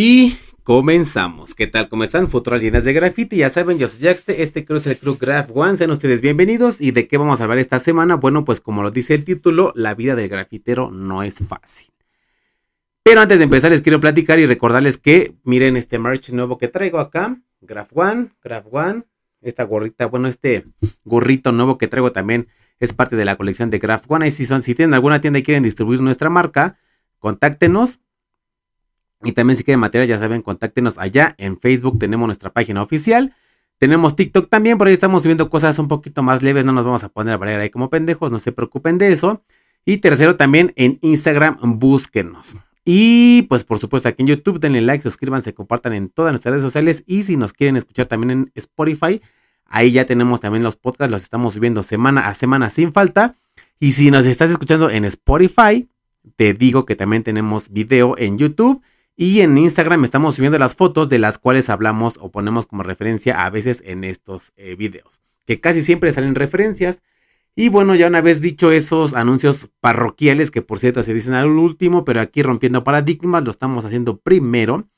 Y comenzamos. ¿Qué tal? ¿Cómo están? Futuras llenas de graffiti. Ya saben, yo soy Jaxte. Este creo es el Crew Graph One. Sean ustedes bienvenidos. ¿Y de qué vamos a hablar esta semana? Bueno, pues como lo dice el título, la vida del grafitero no es fácil. Pero antes de empezar, les quiero platicar y recordarles que miren este merch nuevo que traigo acá. Graph One, Graph One. Esta gorrita, bueno, este gorrito nuevo que traigo también es parte de la colección de Graph One. Y si, son, si tienen alguna tienda y quieren distribuir nuestra marca, contáctenos y también si quieren material, ya saben, contáctenos allá. En Facebook tenemos nuestra página oficial. Tenemos TikTok también, por ahí estamos subiendo cosas un poquito más leves. No nos vamos a poner a variar ahí como pendejos, no se preocupen de eso. Y tercero, también en Instagram, búsquenos. Y pues por supuesto aquí en YouTube, denle like, suscríbanse, compartan en todas nuestras redes sociales. Y si nos quieren escuchar también en Spotify, ahí ya tenemos también los podcasts, los estamos subiendo semana a semana sin falta. Y si nos estás escuchando en Spotify, te digo que también tenemos video en YouTube y en Instagram estamos subiendo las fotos de las cuales hablamos o ponemos como referencia a veces en estos eh, videos, que casi siempre salen referencias. Y bueno, ya una vez dicho esos anuncios parroquiales, que por cierto se dicen al último, pero aquí rompiendo paradigmas, lo estamos haciendo primero.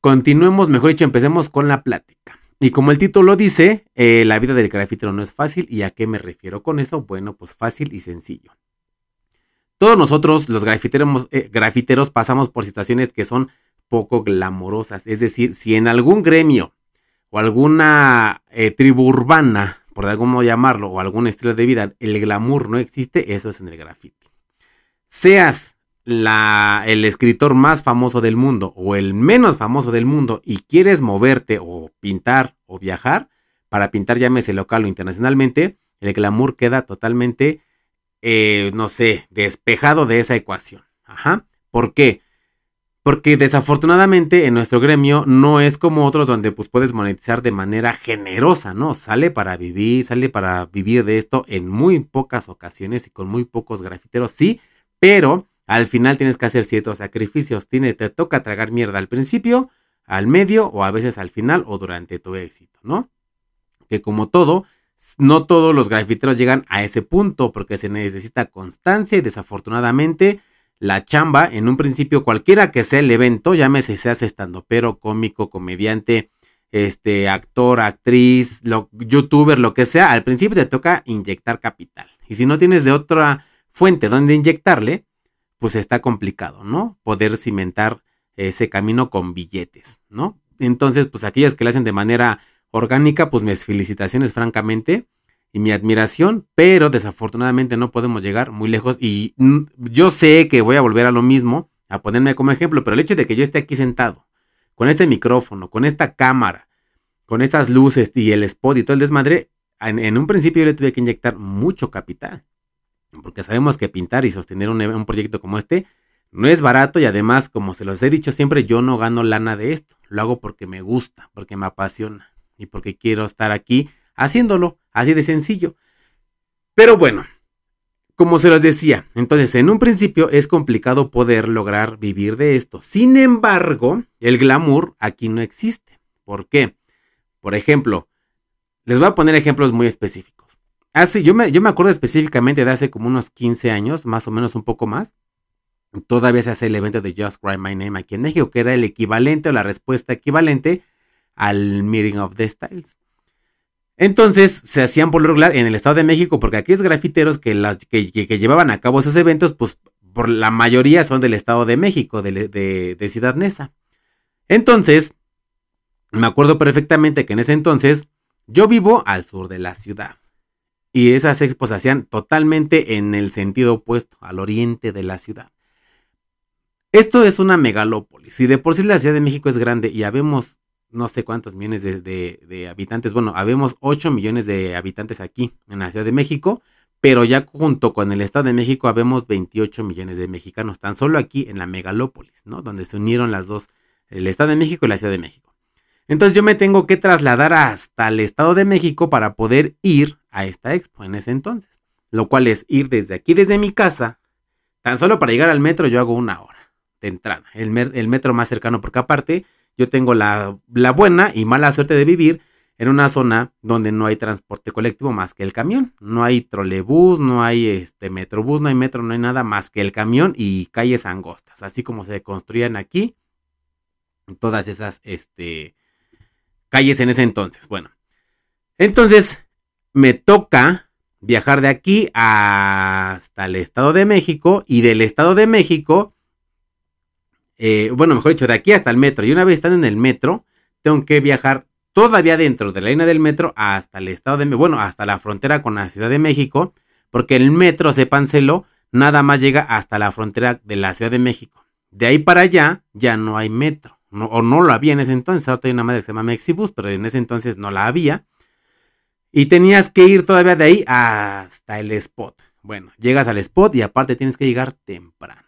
Continuemos, mejor dicho, empecemos con la plática. Y como el título dice, eh, la vida del grafitero no es fácil. ¿Y a qué me refiero con eso? Bueno, pues fácil y sencillo. Todos nosotros, los grafiteros, eh, grafiteros, pasamos por situaciones que son poco glamorosas. Es decir, si en algún gremio o alguna eh, tribu urbana, por algún modo llamarlo, o algún estilo de vida, el glamour no existe, eso es en el graffiti. Seas el escritor más famoso del mundo o el menos famoso del mundo y quieres moverte o pintar o viajar, para pintar llámese local o internacionalmente, el glamour queda totalmente eh, no sé, despejado de esa ecuación. Ajá. ¿Por qué? Porque desafortunadamente en nuestro gremio no es como otros donde pues puedes monetizar de manera generosa, ¿no? Sale para vivir, sale para vivir de esto en muy pocas ocasiones y con muy pocos grafiteros, sí, pero al final tienes que hacer ciertos sacrificios. Tiene, te toca tragar mierda al principio, al medio o a veces al final o durante tu éxito, ¿no? Que como todo, no todos los grafiteros llegan a ese punto porque se necesita constancia y desafortunadamente la chamba, en un principio cualquiera que sea el evento, llámese seas estando pero cómico, comediante, este, actor, actriz, youtuber, lo que sea, al principio te toca inyectar capital. Y si no tienes de otra fuente donde inyectarle, pues está complicado, ¿no? Poder cimentar ese camino con billetes, ¿no? Entonces, pues aquellos que lo hacen de manera orgánica, pues mis felicitaciones francamente y mi admiración, pero desafortunadamente no podemos llegar muy lejos y yo sé que voy a volver a lo mismo, a ponerme como ejemplo, pero el hecho de que yo esté aquí sentado, con este micrófono, con esta cámara, con estas luces y el spot y todo el desmadre, en, un principio yo le tuve que inyectar mucho capital, porque sabemos que pintar y sostener un, un proyecto como este no es barato y además, como se los he dicho siempre, yo no gano lana de esto, lo hago porque me gusta, porque me apasiona y porque quiero estar aquí haciéndolo, así de sencillo. Pero bueno, como se los decía, entonces en un principio es complicado poder lograr vivir de esto. Sin embargo, el glamour aquí no existe. ¿Por qué? Por ejemplo, les voy a poner ejemplos muy específicos. Así, yo me, yo me acuerdo específicamente de hace como unos 15 años, más o menos un poco más. Todavía se hace el evento de Just Cry My Name aquí en México, que era el equivalente o la respuesta equivalente al Meeting of the Styles. Entonces se hacían por lo regular en el Estado de México, porque aquellos grafiteros que, las, que, llevaban a cabo esos eventos, pues por la mayoría son del Estado de México, de, de, Ciudad Neza. Entonces, me acuerdo perfectamente que en ese entonces yo vivo al sur de la ciudad. Y esas expos se hacían totalmente en el sentido opuesto, al oriente de la ciudad. Esto es una megalópolis. Y de por sí la Ciudad de México es grande y habemos no sé cuántos millones de, habitantes. Bueno, habemos 8 millones de habitantes aquí en la Ciudad de México, pero ya junto con el Estado de México habemos 28 millones de mexicanos, tan solo aquí en la megalópolis, ¿no? Donde se unieron las dos, el Estado de México y la Ciudad de México. Entonces yo me tengo que trasladar hasta el Estado de México para poder ir a esta expo en ese entonces. Lo cual es ir desde aquí, desde mi casa, tan solo para llegar al metro yo hago una hora de entrada. El, el metro más cercano, porque aparte yo tengo la, buena y mala suerte de vivir en una zona donde no hay transporte colectivo más que el camión. No hay trolebús, no hay este metrobús, no hay metro, no hay nada más que el camión y calles angostas, así como se construían aquí todas esas este, calles en ese entonces. Bueno, entonces me toca viajar de aquí hasta el Estado de México y del Estado de México, eh, bueno, mejor dicho, de aquí hasta el metro. Y una vez estando en el metro, tengo que viajar todavía dentro de la línea del metro hasta el Estado de México, bueno, hasta la frontera con la Ciudad de México, porque el metro, sépanselo, nada más llega hasta la frontera de la Ciudad de México. De ahí para allá ya no hay metro, o no lo había en ese entonces, ahora hay una madre que se llama Mexibus, pero en ese entonces no la había. Y tenías que ir todavía de ahí hasta el spot. Bueno, llegas al spot y aparte tienes que llegar temprano.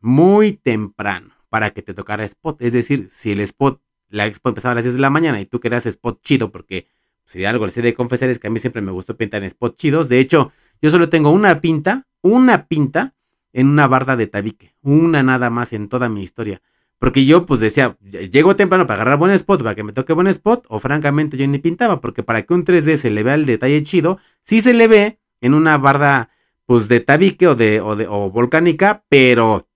Muy temprano para que te tocara spot. Es decir, si el spot, la expo empezaba a las 10 de la mañana y tú querías spot chido, porque sería algo, les he de confesar, es que a mí siempre me gustó pintar en spot chidos. De hecho, yo solo tengo una pinta, una pinta en una barda de tabique. Una nada más en toda mi historia. Porque yo pues decía, llego temprano para agarrar buen spot, para que me toque buen spot, o francamente yo ni pintaba, porque para que un 3D se le vea el detalle chido, sí se le ve en una barda pues de tabique o de, o de o volcánica, pero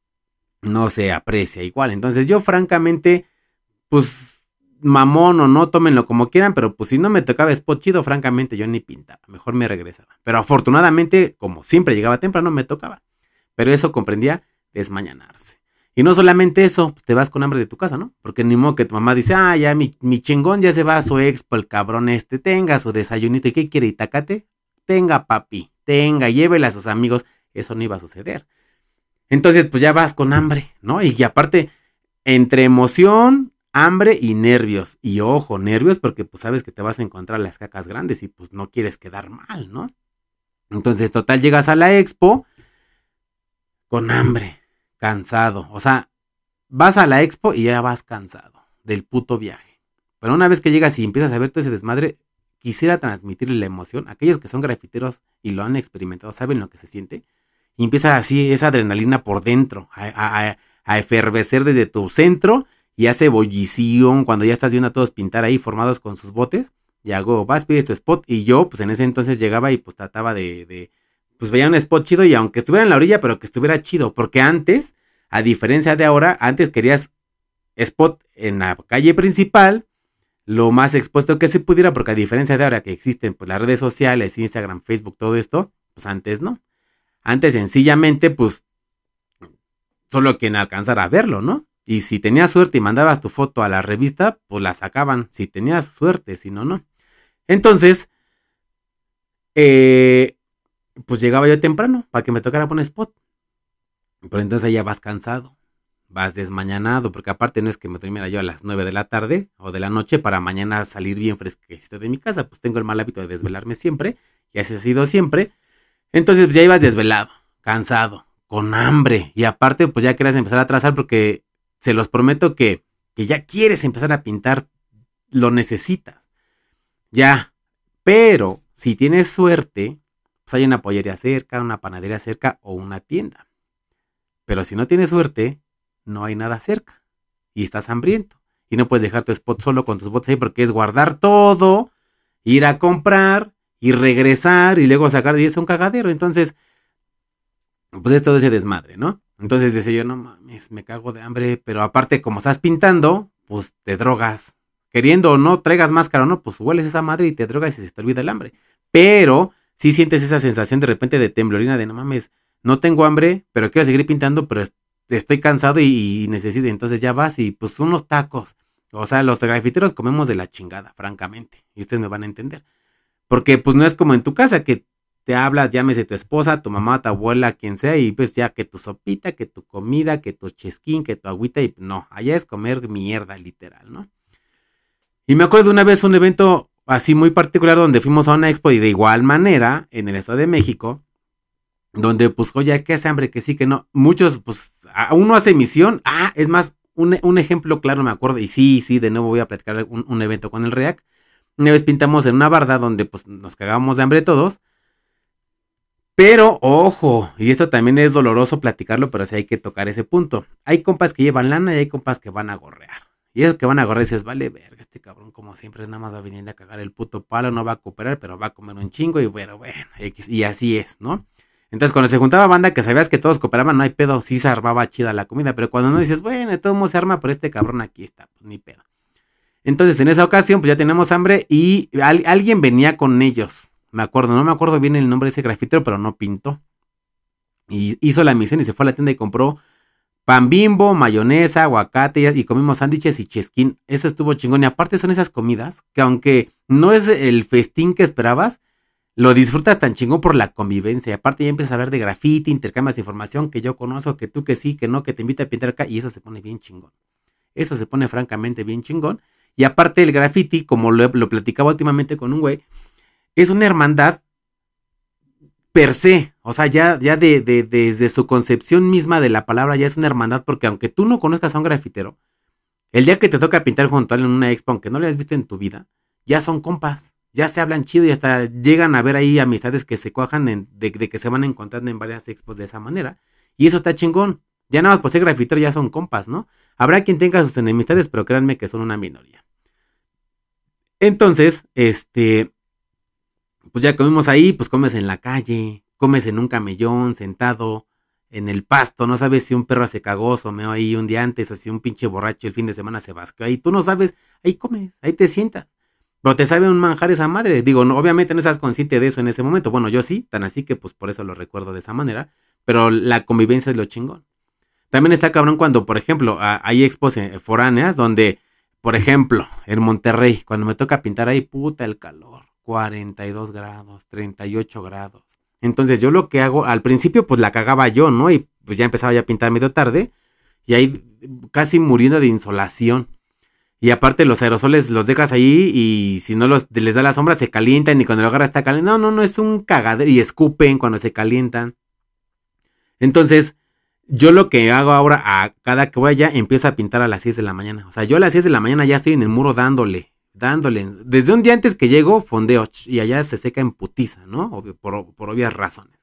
no se aprecia igual. Entonces yo francamente, pues mamón o no, tómenlo como quieran, pero pues si no me tocaba spot chido, francamente yo ni pintaba, mejor me regresaba. Pero afortunadamente, como siempre llegaba temprano, me tocaba. Pero eso comprendía desmañanarse. Y no solamente eso, pues te vas con hambre de tu casa, ¿no? Porque ni modo que tu mamá dice, ah, ya mi, chingón ya se va a su expo, el cabrón este, tenga su desayunito, ¿y qué quiere? ¿Itacate? Tenga, papi, tenga, llévela a sus amigos. Eso no iba a suceder. Entonces, pues ya vas con hambre, ¿no? Y, aparte, entre emoción, hambre y nervios. Y ojo, nervios porque pues sabes que te vas a encontrar las cacas grandes y pues no quieres quedar mal, ¿no? Entonces, total, llegas a la expo con hambre cansado. O sea, vas a la expo y ya vas cansado del puto viaje. Pero una vez que llegas y empiezas a ver todo ese desmadre, quisiera transmitirle la emoción. Aquellos que son grafiteros y lo han experimentado saben lo que se siente. Y empieza así esa adrenalina por dentro, a, efervecer desde tu centro y hace ebullición cuando ya estás viendo a todos pintar ahí formados con sus botes. Y hago, vas, pides tu spot. Y yo, pues en ese entonces llegaba y pues trataba de pues veía un spot chido y aunque estuviera en la orilla, pero que estuviera chido, porque antes, a diferencia de ahora, antes querías spot en la calle principal, lo más expuesto que se pudiera, porque a diferencia de ahora que existen pues, las redes sociales, Instagram, Facebook, todo esto, pues antes no. Antes sencillamente, pues, solo quien alcanzara a verlo, ¿no? Y si tenías suerte y mandabas tu foto a la revista, pues la sacaban. Si tenías suerte, si no, no. Entonces, eh, pues llegaba yo temprano para que me tocara poner spot. Pero entonces ya vas cansado, vas desmañanado, porque aparte no es que me termine yo a las 9 de la tarde o de la noche para mañana salir bien fresquecito de mi casa, pues tengo el mal hábito de desvelarme siempre, y así ha sido siempre. Entonces pues, ya ibas desvelado, cansado, con hambre, y aparte pues ya querías empezar a trazar porque se los prometo que, que ya quieres empezar a pintar, lo necesitas. Ya, pero si tienes suerte, pues hay una pollería cerca, una panadería cerca o una tienda. Pero si no tienes suerte, no hay nada cerca. Y estás hambriento. Y no puedes dejar tu spot solo con tus botes ahí porque es guardar todo, ir a comprar y regresar y luego sacar. Y es un cagadero. Entonces, pues es todo ese desmadre, ¿no? Entonces decía yo, no mames, me cago de hambre. Pero aparte, como estás pintando, pues te drogas. Queriendo o no, traigas máscara o no, pues hueles esa madre y te drogas y se te olvida el hambre. Pero si sientes esa sensación de repente de temblorina, de no mames, no tengo hambre, pero quiero seguir pintando, pero estoy cansado y, necesito. Entonces ya vas y pues unos tacos. O sea, los grafiteros comemos de la chingada, francamente. Y ustedes me van a entender. Porque pues no es como en tu casa que te hablas, llámese tu esposa, tu mamá, tu abuela, quien sea, y pues ya que tu sopita, que tu comida, que tu chesquín, que tu agüita, y no, allá es comer mierda, literal, ¿no? Y me acuerdo una vez un evento así muy particular donde fuimos a una expo y de igual manera en el Estado de México, donde pues, oye, ¿qué hambre? Que sí, que no. Muchos, pues, uno hace misión. Ah, es más, un, ejemplo claro, me acuerdo, y sí, sí, de nuevo voy a platicar un, evento con el REAC. Una vez pintamos en una barda donde pues nos cagábamos de hambre todos. Pero, ojo, y esto también es doloroso platicarlo, pero sí hay que tocar ese punto. Hay compas que llevan lana y hay compas que van a gorrear. Y esos que van a agarrar dices, vale, verga, este cabrón como siempre nada más va a venir a cagar el puto palo, no va a cooperar, pero va a comer un chingo y bueno, bueno, y así es, ¿no? Entonces, cuando se juntaba banda que sabías que todos cooperaban, no hay pedo, sí se armaba chida la comida. Pero cuando no dices, bueno, todo mundo se arma, pero este cabrón aquí está, pues ni pedo. Entonces, en esa ocasión, pues ya tenemos hambre y alguien venía con ellos. Me acuerdo, no me acuerdo bien el nombre de ese grafitero, pero no pintó. Y hizo la misión y se fue a la tienda y compró pan bimbo, mayonesa, aguacate y comimos sándwiches y chesquín. Eso estuvo chingón. Y aparte son esas comidas que aunque no es el festín que esperabas, lo disfrutas tan chingón por la convivencia. Y aparte ya empiezas a hablar de grafiti, intercambias información que yo conozco, que tú que sí, que no, que te invita a pintar acá. Y eso se pone bien chingón. Eso se pone francamente bien chingón. Y aparte el graffiti, como lo, lo platicaba últimamente con un güey, es una hermandad per se, o sea, ya, ya de, de, desde su concepción misma de la palabra ya es una hermandad, porque aunque tú no conozcas a un grafitero, el día que te toca pintar junto a él en una expo, aunque no le hayas visto en tu vida, ya son compas, ya se hablan chido y hasta llegan a ver ahí amistades que se cuajan de, de, que se van encontrando en varias expos de esa manera. Y eso está chingón. Ya nada más por ser grafitero ya son compas, ¿no? Habrá quien tenga sus enemistades, pero créanme que son una minoría. Entonces, este, pues ya comimos ahí, pues comes en la calle, comes en un camellón, sentado, en el pasto, no sabes si un perro se cagó, meó ahí un día antes, o si un pinche borracho el fin de semana se vasqueó ahí, tú no sabes, ahí comes, ahí te sientas. Pero te sabe un manjar esa madre. Digo, no, obviamente no estás consciente de eso en ese momento. Bueno, yo sí, tan así que pues por eso lo recuerdo de esa manera. Pero la convivencia es lo chingón. También está cabrón cuando, por ejemplo, hay expos eh, foráneas donde, por ejemplo, en Monterrey, cuando me toca pintar ahí, puta el calor. 42 grados, 38 grados. Entonces yo lo que hago, al principio pues la cagaba yo, ¿no? Y pues ya empezaba ya a pintar medio tarde y ahí casi muriendo de insolación. Y aparte los aerosoles los dejas ahí y si no los, les da la sombra se calientan y cuando lo agarras está caliente. No, no, no, es un cagadero y escupen cuando se calientan. Entonces, yo lo que hago ahora, a cada que voy allá, empiezo a pintar a las 6 de la mañana. O sea, yo a las 6 de la mañana ya estoy en el muro dándole dándole. Desde un día antes que llego, fondeo y allá se seca en putiza, ¿no? por, por, obvias razones.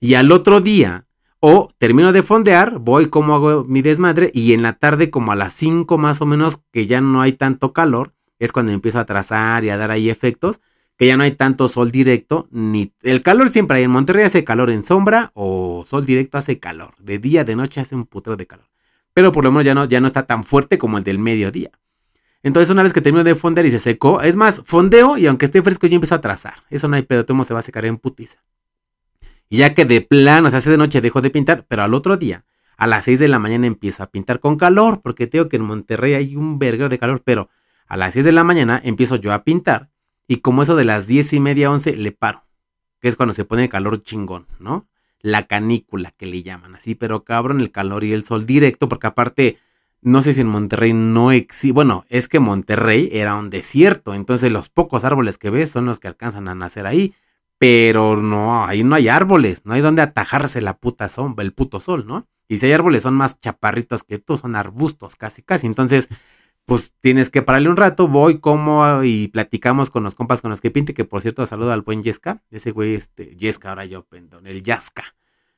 Y al otro día, o termino de fondear, voy como hago mi desmadre y en la tarde, como a las 5 más o menos, que ya no hay tanto calor, es cuando empiezo a trazar y a dar ahí efectos, que ya no hay tanto sol directo, ni el calor siempre hay. En Monterrey hace calor en sombra o sol directo hace calor. De día, de noche hace un putero de calor. Pero por lo menos ya no, ya no está tan fuerte como el del mediodía. Entonces, una vez que termino de fondear y se secó, es más, fondeo y aunque esté fresco, yo empiezo a trazar. Eso no hay pedo, todo se va a secar en putiza. Y ya que de plano, o sea, hace de noche dejo de pintar, pero al otro día, a las 6 de la mañana empiezo a pintar con calor, porque tengo que en Monterrey hay un verguero de calor, pero a las 6 de la mañana empiezo yo a pintar y como eso de las 10 y media, 11, le paro, que es cuando se pone el calor chingón, ¿no? La canícula que le llaman así, pero cabrón, el calor y el sol directo, porque aparte no sé si en Monterrey no existe, bueno, es que Monterrey era un desierto, entonces los pocos árboles que ves son los que alcanzan a nacer ahí, pero no, ahí no hay árboles, no hay donde atajarse la puta sombra, el puto sol, ¿no? Y si hay árboles son más chaparritos que tú, son arbustos casi, casi, entonces pues tienes que pararle un rato, voy como y platicamos con los compas con los que pinte, que por cierto saludo al buen Yesca, ese güey, este, Yesca, ahora yo, perdón, el Yasca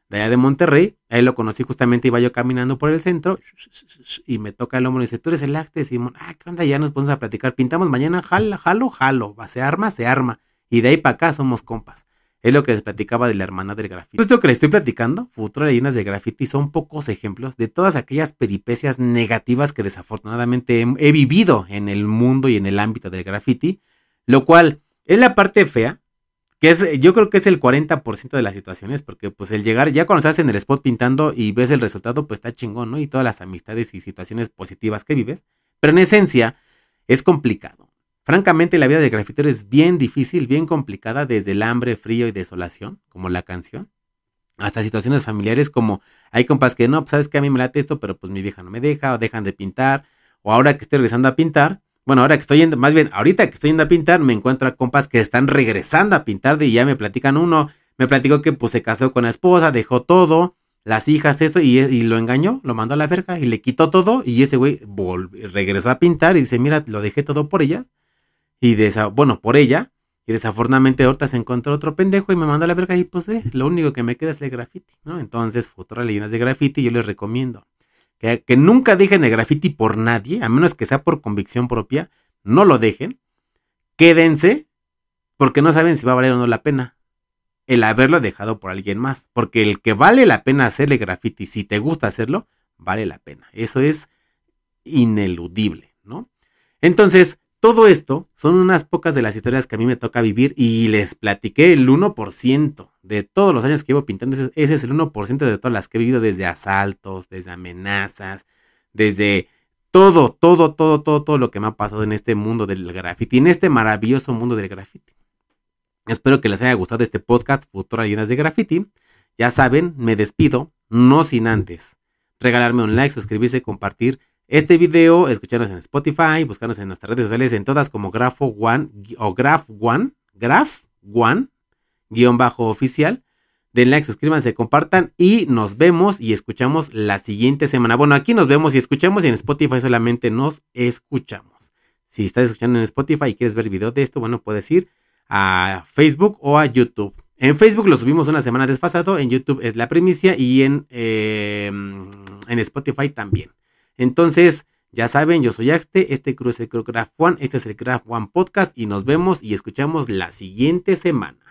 de allá de Monterrey. Ahí lo conocí justamente, iba yo caminando por el centro y me toca el hombro y dice, tú eres el acte, Simón. Ah, ¿qué onda? Ya nos ponemos a platicar. Pintamos mañana, jalo, jalo, jalo. Se arma, se arma. Y de ahí para acá somos compas. Es lo que les platicaba de la hermana del grafiti. Esto que les estoy platicando, futuras leyendas de graffiti, son pocos ejemplos de todas aquellas peripecias negativas que desafortunadamente he, he vivido en el mundo y en el ámbito del graffiti, lo cual es la parte fea, yo creo que es el 40% de las situaciones, porque pues el llegar, ya cuando estás en el spot pintando y ves el resultado, pues está chingón, ¿no? Y todas las amistades y situaciones positivas que vives. Pero en esencia, es complicado. Francamente, la vida del grafitero es bien difícil, bien complicada, desde el hambre, frío y desolación, como la canción, hasta situaciones familiares como hay compas que no, pues sabes que a mí me late esto, pero pues mi vieja no me deja, o dejan de pintar, o ahora que estoy regresando a pintar, bueno, ahora que estoy yendo, más bien, ahorita que estoy yendo a pintar, me encuentro a compas que están regresando a pintar y ya me platican uno, me platicó que pues se casó con la esposa, dejó todo, las hijas, esto, y, y lo engañó, lo mandó a la verga y le quitó todo y ese güey regresó a pintar y dice, mira, lo dejé todo por ellas, y de esa, bueno, por ella, y desafortunadamente ahorita se encontró otro pendejo y me mandó a la verga y pues eh, lo único que me queda es el graffiti, ¿no? Entonces, futuras leyendas de graffiti yo les recomiendo que, nunca dejen el graffiti por nadie, a menos que sea por convicción propia, no lo dejen, quédense, porque no saben si va a valer o no la pena. el haberlo dejado por alguien más. Porque el que vale la pena hacerle graffiti, si te gusta hacerlo, vale la pena. Eso es ineludible, ¿no? Entonces, todo esto son unas pocas de las historias que a mí me toca vivir y les platiqué el 1% de todos los años que llevo pintando. Ese, es el 1% de todas las que he vivido desde asaltos, desde amenazas, desde todo, todo, todo, todo, todo lo que me ha pasado en este mundo del graffiti, en este maravilloso mundo del graffiti. Espero que les haya gustado este podcast Futuras Llenas de Graffiti. Ya saben, me despido, no sin antes regalarme un like, suscribirse, compartir este video, escucharnos en Spotify, buscarnos en nuestras redes sociales, en todas como Grafo One o Graph One, Graph One, guion bajo oficial. Den like, suscríbanse, compartan y nos vemos y escuchamos la siguiente semana. Bueno, aquí nos vemos y escuchamos y en Spotify solamente nos escuchamos. Si estás escuchando en Spotify y quieres ver video de esto, bueno, puedes ir a Facebook o a YouTube. En Facebook lo subimos una semana desfasado, en YouTube es la primicia y en, em, en Spotify también. Entonces, ya saben, yo soy Axte, este cruz es el Graph One, este es el Graph One Podcast y nos vemos y escuchamos la siguiente semana.